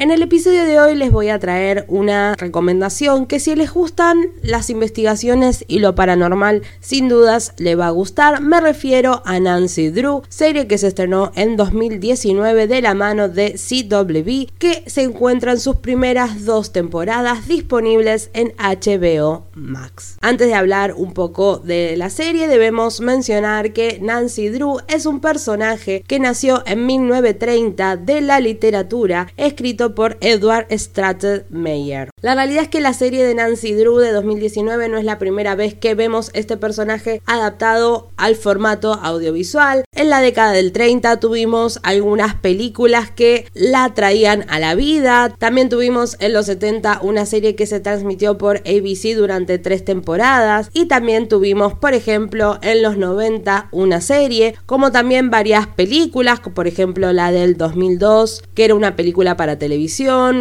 en el episodio de hoy les voy a traer una recomendación que si les gustan las investigaciones y lo paranormal, sin dudas le va a gustar. Me refiero a Nancy Drew, serie que se estrenó en 2019 de la mano de CW, que se encuentra en sus primeras dos temporadas disponibles en HBO Max. Antes de hablar un poco de la serie, debemos mencionar que Nancy Drew es un personaje que nació en 1930 de la literatura, escrito por Edward Meyer. La realidad es que la serie de Nancy Drew de 2019 no es la primera vez que vemos este personaje adaptado al formato audiovisual. En la década del 30 tuvimos algunas películas que la traían a la vida. También tuvimos en los 70 una serie que se transmitió por ABC durante tres temporadas. Y también tuvimos, por ejemplo, en los 90 una serie, como también varias películas, por ejemplo la del 2002, que era una película para televisión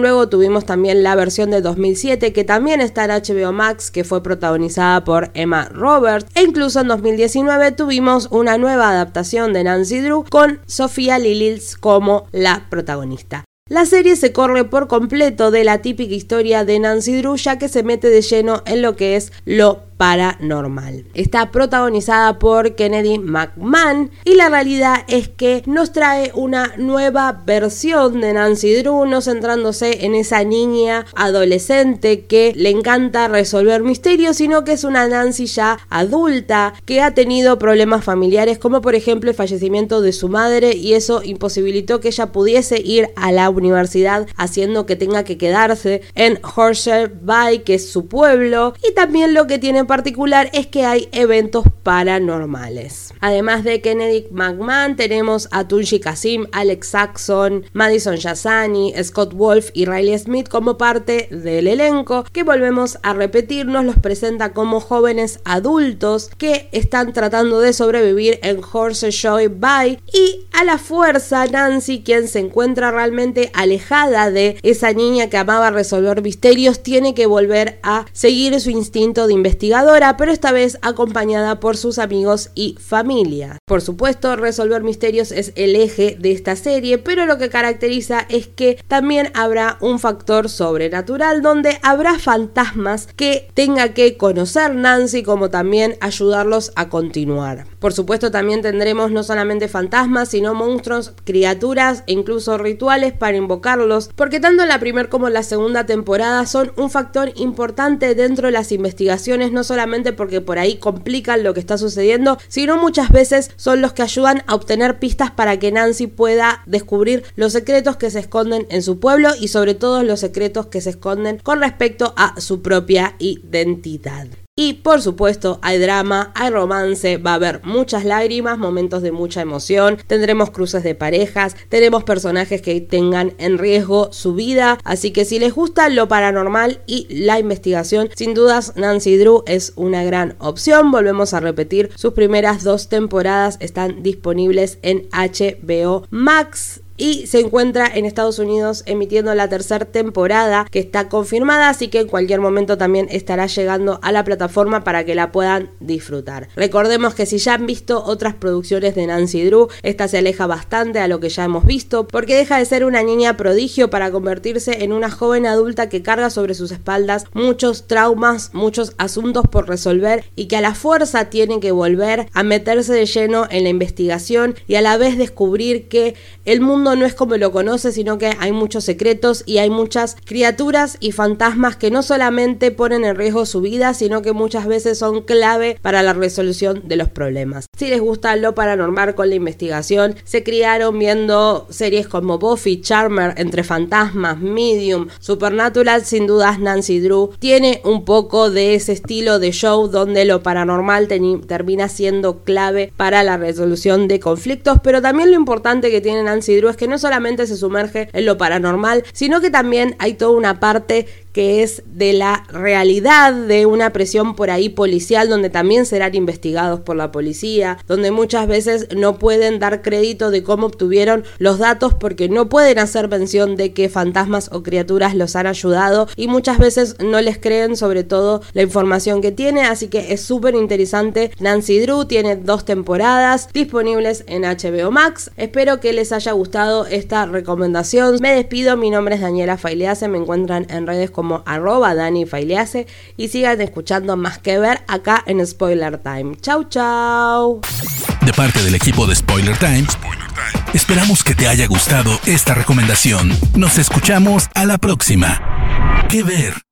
Luego tuvimos también la versión de 2007 que también está en HBO Max, que fue protagonizada por Emma Roberts. E incluso en 2019 tuvimos una nueva adaptación de Nancy Drew con Sofía Lillis como la protagonista. La serie se corre por completo de la típica historia de Nancy Drew ya que se mete de lleno en lo que es lo paranormal. Está protagonizada por Kennedy McMahon y la realidad es que nos trae una nueva versión de Nancy Drew, no centrándose en esa niña adolescente que le encanta resolver misterios, sino que es una Nancy ya adulta que ha tenido problemas familiares como por ejemplo el fallecimiento de su madre y eso imposibilitó que ella pudiese ir a la universidad haciendo que tenga que quedarse en Horseshoe Bay que es su pueblo y también lo que tiene particular es que hay eventos paranormales. Además de Kennedy McMahon, tenemos a Tunji Kasim, Alex Saxon, Madison Yazani, Scott Wolf y Riley Smith como parte del elenco, que volvemos a repetir, nos los presenta como jóvenes adultos que están tratando de sobrevivir en Joy Bay y a la fuerza Nancy, quien se encuentra realmente alejada de esa niña que amaba resolver misterios, tiene que volver a seguir su instinto de investigar pero esta vez acompañada por sus amigos y familia. Por supuesto, resolver misterios es el eje de esta serie, pero lo que caracteriza es que también habrá un factor sobrenatural donde habrá fantasmas que tenga que conocer Nancy como también ayudarlos a continuar. Por supuesto, también tendremos no solamente fantasmas, sino monstruos, criaturas e incluso rituales para invocarlos, porque tanto la primera como la segunda temporada son un factor importante dentro de las investigaciones, no solamente porque por ahí complican lo que está sucediendo, sino muchas veces son los que ayudan a obtener pistas para que Nancy pueda descubrir los secretos que se esconden en su pueblo y sobre todo los secretos que se esconden con respecto a su propia identidad. Y por supuesto hay drama, hay romance, va a haber muchas lágrimas, momentos de mucha emoción, tendremos cruces de parejas, tenemos personajes que tengan en riesgo su vida, así que si les gusta lo paranormal y la investigación, sin dudas Nancy Drew es una gran opción. Volvemos a repetir, sus primeras dos temporadas están disponibles en HBO Max y se encuentra en Estados Unidos emitiendo la tercera temporada que está confirmada, así que en cualquier momento también estará llegando a la plataforma para que la puedan disfrutar. Recordemos que si ya han visto otras producciones de Nancy Drew, esta se aleja bastante a lo que ya hemos visto, porque deja de ser una niña prodigio para convertirse en una joven adulta que carga sobre sus espaldas muchos traumas, muchos asuntos por resolver y que a la fuerza tiene que volver a meterse de lleno en la investigación y a la vez descubrir que el mundo no es como lo conoce, sino que hay muchos secretos y hay muchas criaturas y fantasmas que no solamente ponen en riesgo su vida, sino que muchas veces son clave para la resolución de los problemas. Si les gusta lo paranormal con la investigación, se criaron viendo series como Buffy, Charmer, Entre Fantasmas, Medium, Supernatural, sin dudas Nancy Drew. Tiene un poco de ese estilo de show donde lo paranormal termina siendo clave para la resolución de conflictos, pero también lo importante que tiene Nancy Drew es que no solamente se sumerge en lo paranormal, sino que también hay toda una parte que es de la realidad de una presión por ahí policial, donde también serán investigados por la policía, donde muchas veces no pueden dar crédito de cómo obtuvieron los datos porque no pueden hacer mención de que fantasmas o criaturas los han ayudado y muchas veces no les creen sobre todo la información que tiene, así que es súper interesante. Nancy Drew tiene dos temporadas disponibles en HBO Max. Espero que les haya gustado esta recomendación. Me despido, mi nombre es Daniela Failease, me encuentran en redes como arroba Dani Failease y sigan escuchando más que ver acá en Spoiler Time. Chau chau. De parte del equipo de Spoiler Time, esperamos que te haya gustado esta recomendación. Nos escuchamos a la próxima. ¿Qué ver?